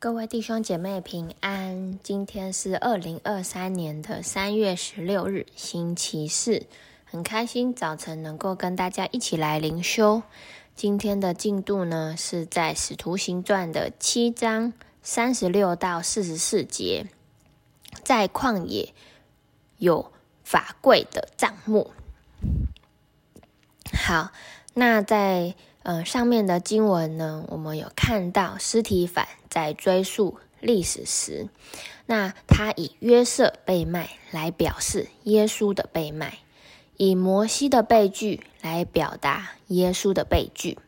各位弟兄姐妹平安，今天是二零二三年的三月十六日，星期四，很开心早晨能够跟大家一起来灵修。今天的进度呢是在使徒行传的七章三十六到四十四节，在旷野有法柜的帐幕。好，那在。呃，上面的经文呢，我们有看到司提反在追溯历史时，那他以约瑟被卖来表示耶稣的被卖，以摩西的被拒来表达耶稣的被拒。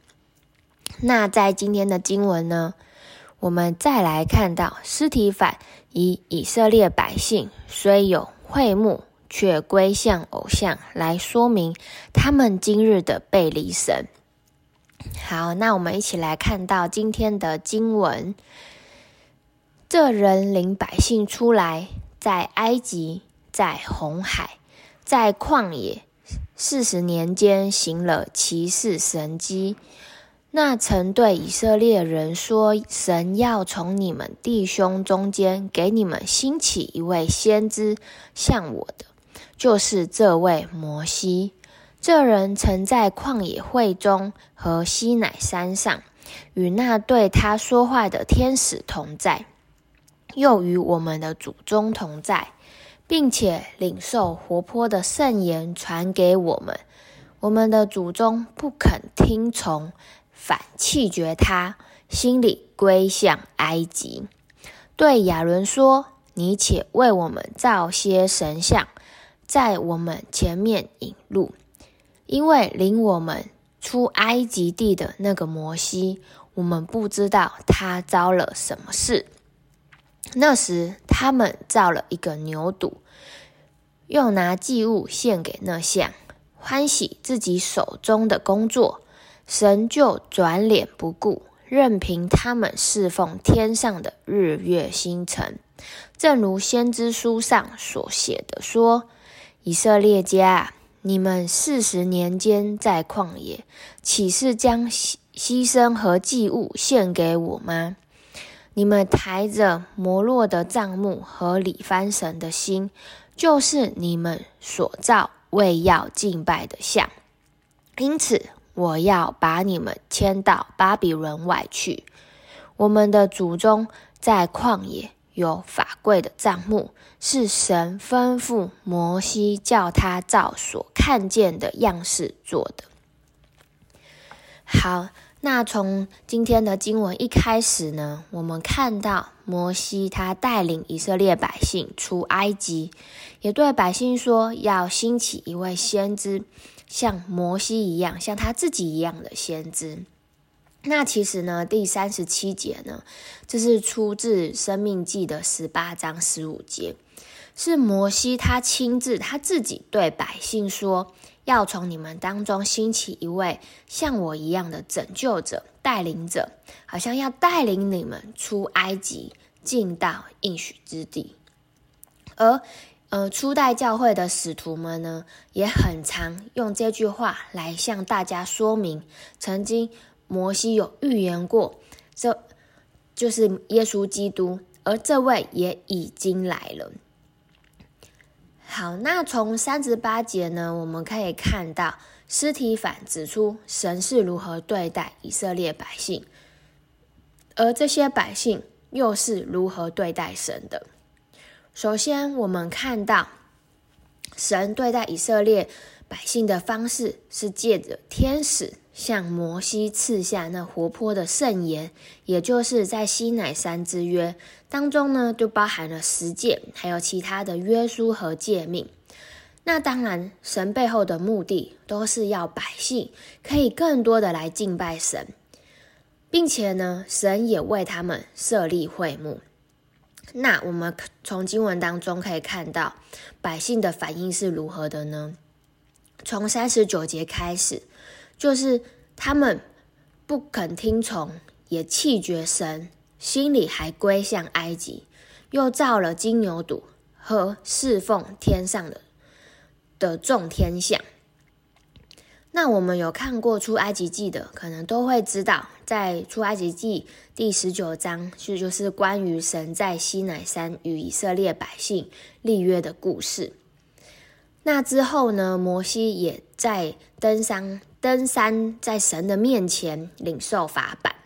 那在今天的经文呢，我们再来看到司提反以以色列百姓虽有会幕，却归向偶像，来说明他们今日的背离神。好，那我们一起来看到今天的经文。这人领百姓出来，在埃及，在红海，在旷野四十年间行了奇事神迹。那曾对以色列人说：“神要从你们弟兄中间给你们兴起一位先知，像我的，就是这位摩西。”这人曾在旷野会中和西乃山上，与那对他说话的天使同在，又与我们的祖宗同在，并且领受活泼的圣言传给我们。我们的祖宗不肯听从，反弃绝他，心里归向埃及。对亚伦说：“你且为我们造些神像，在我们前面引路。”因为领我们出埃及地的那个摩西，我们不知道他遭了什么事。那时他们造了一个牛犊，又拿祭物献给那像，欢喜自己手中的工作，神就转脸不顾，任凭他们侍奉天上的日月星辰，正如先知书上所写的说：“以色列家。”你们四十年间在旷野，岂是将牺牲和祭物献给我吗？你们抬着摩洛的帐幕和里番神的心，就是你们所造为要敬拜的像。因此，我要把你们迁到巴比伦外去。我们的祖宗在旷野。有法柜的帐幕，是神吩咐摩西叫他照所看见的样式做的。好，那从今天的经文一开始呢，我们看到摩西他带领以色列百姓出埃及，也对百姓说要兴起一位先知，像摩西一样，像他自己一样的先知。那其实呢，第三十七节呢，这是出自《生命记》的十八章十五节，是摩西他亲自他自己对百姓说，要从你们当中兴起一位像我一样的拯救者、带领者，好像要带领你们出埃及，进到应许之地。而呃，初代教会的使徒们呢，也很常用这句话来向大家说明曾经。摩西有预言过，这就是耶稣基督，而这位也已经来了。好，那从三十八节呢，我们可以看到司提反指出神是如何对待以色列百姓，而这些百姓又是如何对待神的。首先，我们看到神对待以色列百姓的方式是借着天使。向摩西赐下那活泼的圣言，也就是在西乃山之约当中呢，就包含了十诫，还有其他的约书和诫命。那当然，神背后的目的都是要百姓可以更多的来敬拜神，并且呢，神也为他们设立会幕。那我们从经文当中可以看到，百姓的反应是如何的呢？从三十九节开始。就是他们不肯听从，也弃绝神，心里还归向埃及，又造了金牛犊和侍奉天上的的众天象。那我们有看过出埃及记的，可能都会知道，在出埃及记第十九章，是就是关于神在西乃山与以色列百姓立约的故事。那之后呢，摩西也在登山，登山在神的面前领受法版。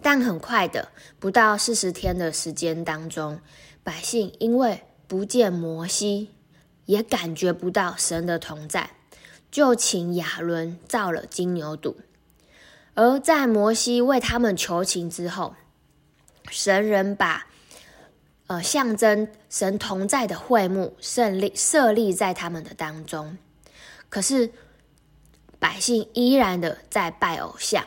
但很快的，不到四十天的时间当中，百姓因为不见摩西，也感觉不到神的同在。就请亚伦造了金牛犊，而在摩西为他们求情之后，神人把呃象征神同在的会幕设立设立在他们的当中，可是百姓依然的在拜偶像。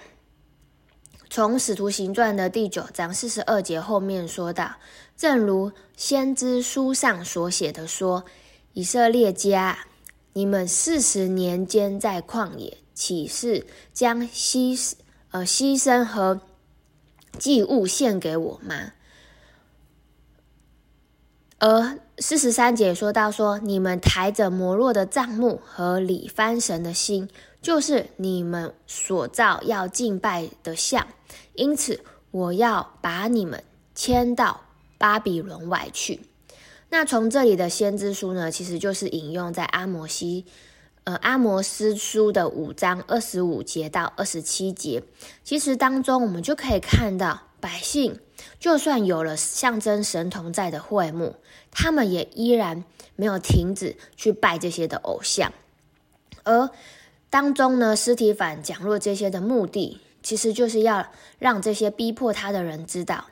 从使徒行传的第九章四十二节后面说到，正如先知书上所写的说，以色列家。你们四十年间在旷野，岂是将牺呃牺牲和祭物献给我吗？而四十三节说到说，你们抬着摩洛的帐幕和理番神的心，就是你们所造要敬拜的像，因此我要把你们迁到巴比伦外去。那从这里的先知书呢，其实就是引用在阿摩西，呃，阿摩斯书的五章二十五节到二十七节。其实当中我们就可以看到，百姓就算有了象征神同在的会幕，他们也依然没有停止去拜这些的偶像。而当中呢，司提反讲论这些的目的，其实就是要让这些逼迫他的人知道，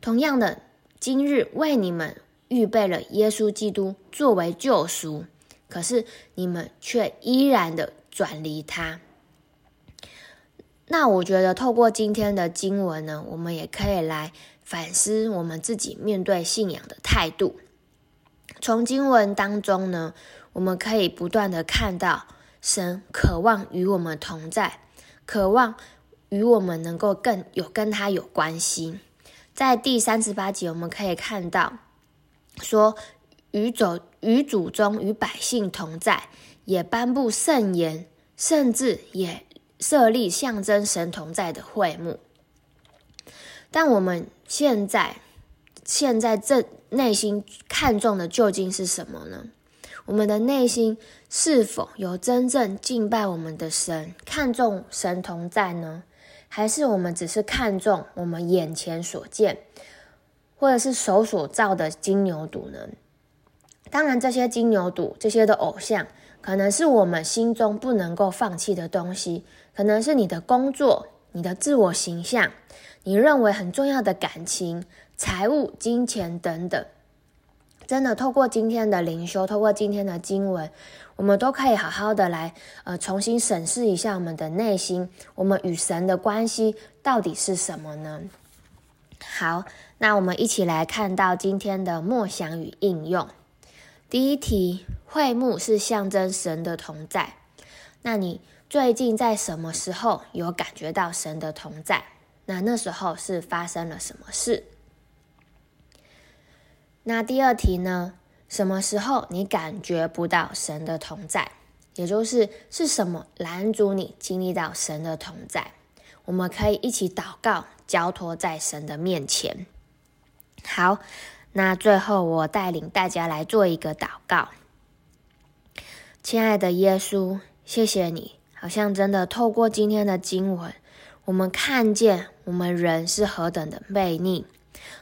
同样的，今日为你们。预备了耶稣基督作为救赎，可是你们却依然的转离他。那我觉得透过今天的经文呢，我们也可以来反思我们自己面对信仰的态度。从经文当中呢，我们可以不断的看到神渴望与我们同在，渴望与我们能够更有跟他有关系。在第三十八节，我们可以看到。说与主与祖宗与百姓同在，也颁布圣言，甚至也设立象征神同在的会幕。但我们现在现在这内心看重的究竟是什么呢？我们的内心是否有真正敬拜我们的神，看重神同在呢？还是我们只是看重我们眼前所见？或者是手所造的金牛犊呢？当然，这些金牛犊、这些的偶像，可能是我们心中不能够放弃的东西，可能是你的工作、你的自我形象、你认为很重要的感情、财务、金钱等等。真的，透过今天的灵修，透过今天的经文，我们都可以好好的来呃重新审视一下我们的内心，我们与神的关系到底是什么呢？好，那我们一起来看到今天的默想与应用。第一题，会幕是象征神的同在。那你最近在什么时候有感觉到神的同在？那那时候是发生了什么事？那第二题呢？什么时候你感觉不到神的同在？也就是是什么拦阻你经历到神的同在？我们可以一起祷告。交托在神的面前。好，那最后我带领大家来做一个祷告。亲爱的耶稣，谢谢你，好像真的透过今天的经文，我们看见我们人是何等的悖逆，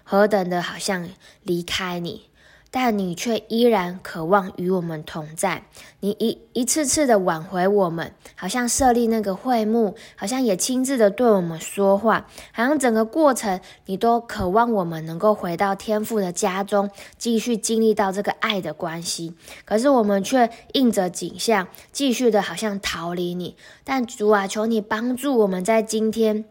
何等的好像离开你。但你却依然渴望与我们同在，你一一次次的挽回我们，好像设立那个会幕，好像也亲自的对我们说话，好像整个过程你都渴望我们能够回到天父的家中，继续经历到这个爱的关系。可是我们却应着景象，继续的好像逃离你。但主啊，求你帮助我们在今天，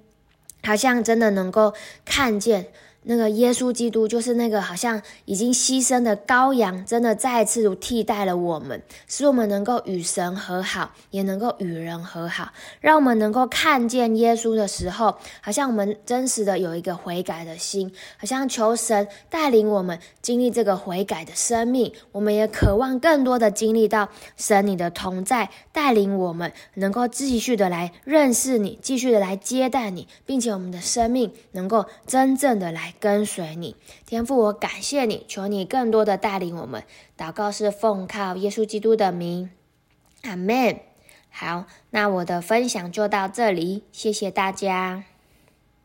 好像真的能够看见。那个耶稣基督就是那个好像已经牺牲的羔羊，真的再次替代了我们，使我们能够与神和好，也能够与人和好，让我们能够看见耶稣的时候，好像我们真实的有一个悔改的心，好像求神带领我们经历这个悔改的生命。我们也渴望更多的经历到神你的同在，带领我们能够继续的来认识你，继续的来接待你，并且我们的生命能够真正的来。跟随你，天父，我感谢你，求你更多的带领我们。祷告是奉靠耶稣基督的名，阿门。好，那我的分享就到这里，谢谢大家。